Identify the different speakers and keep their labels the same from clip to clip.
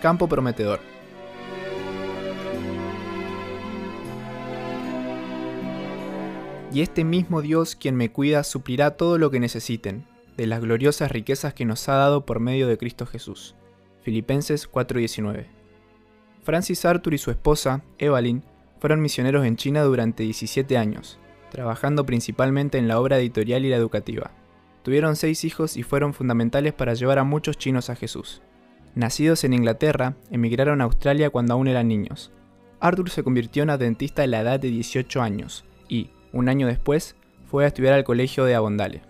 Speaker 1: Campo Prometedor. Y este mismo Dios quien me cuida suplirá todo lo que necesiten, de las gloriosas riquezas que nos ha dado por medio de Cristo Jesús. Filipenses 4:19. Francis Arthur y su esposa, Evelyn, fueron misioneros en China durante 17 años, trabajando principalmente en la obra editorial y la educativa. Tuvieron seis hijos y fueron fundamentales para llevar a muchos chinos a Jesús. Nacidos en Inglaterra, emigraron a Australia cuando aún eran niños. Arthur se convirtió en adventista a la edad de 18 años y, un año después, fue a estudiar al colegio de Avondale.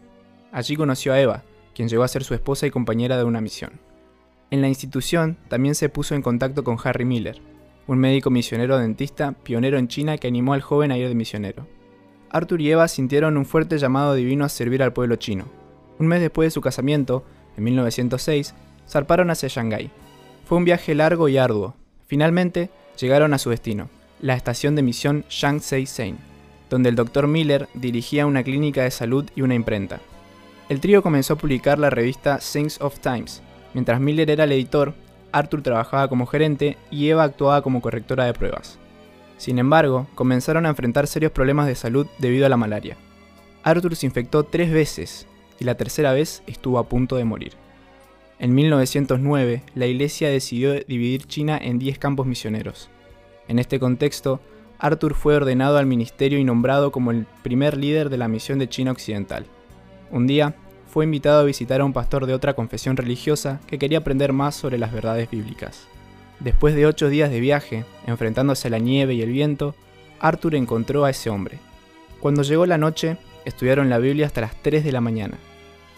Speaker 1: Allí conoció a Eva, quien llegó a ser su esposa y compañera de una misión. En la institución también se puso en contacto con Harry Miller, un médico misionero dentista pionero en China que animó al joven a ir de misionero. Arthur y Eva sintieron un fuerte llamado divino a servir al pueblo chino. Un mes después de su casamiento, en 1906, zarparon hacia Shanghái. Fue un viaje largo y arduo. Finalmente, llegaron a su destino, la estación de misión Shangsei Sein donde el Dr. Miller dirigía una clínica de salud y una imprenta. El trío comenzó a publicar la revista Things of Times. Mientras Miller era el editor, Arthur trabajaba como gerente y Eva actuaba como correctora de pruebas. Sin embargo, comenzaron a enfrentar serios problemas de salud debido a la malaria. Arthur se infectó tres veces y la tercera vez estuvo a punto de morir. En 1909, la Iglesia decidió dividir China en 10 campos misioneros. En este contexto, Arthur fue ordenado al ministerio y nombrado como el primer líder de la misión de China Occidental. Un día, fue invitado a visitar a un pastor de otra confesión religiosa que quería aprender más sobre las verdades bíblicas. Después de ocho días de viaje, enfrentándose a la nieve y el viento, Arthur encontró a ese hombre. Cuando llegó la noche, estudiaron la Biblia hasta las 3 de la mañana.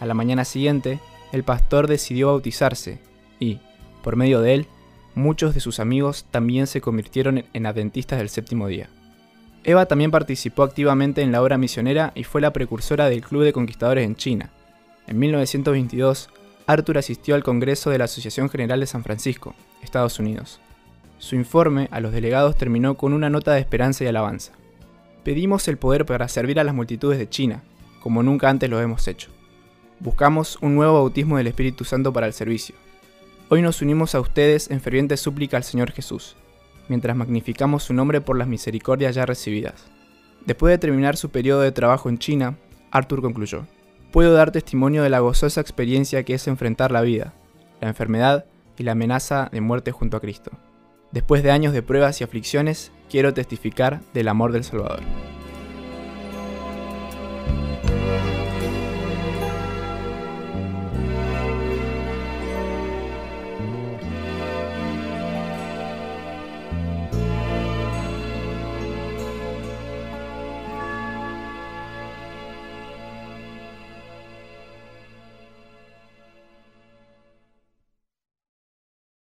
Speaker 1: A la mañana siguiente, el pastor decidió bautizarse y, por medio de él, muchos de sus amigos también se convirtieron en adventistas del séptimo día. Eva también participó activamente en la obra misionera y fue la precursora del Club de Conquistadores en China. En 1922, Arthur asistió al Congreso de la Asociación General de San Francisco, Estados Unidos. Su informe a los delegados terminó con una nota de esperanza y alabanza. Pedimos el poder para servir a las multitudes de China, como nunca antes lo hemos hecho. Buscamos un nuevo bautismo del Espíritu Santo para el servicio. Hoy nos unimos a ustedes en ferviente súplica al Señor Jesús, mientras magnificamos su nombre por las misericordias ya recibidas. Después de terminar su periodo de trabajo en China, Arthur concluyó, Puedo dar testimonio de la gozosa experiencia que es enfrentar la vida, la enfermedad y la amenaza de muerte junto a Cristo. Después de años de pruebas y aflicciones, quiero testificar del amor del Salvador.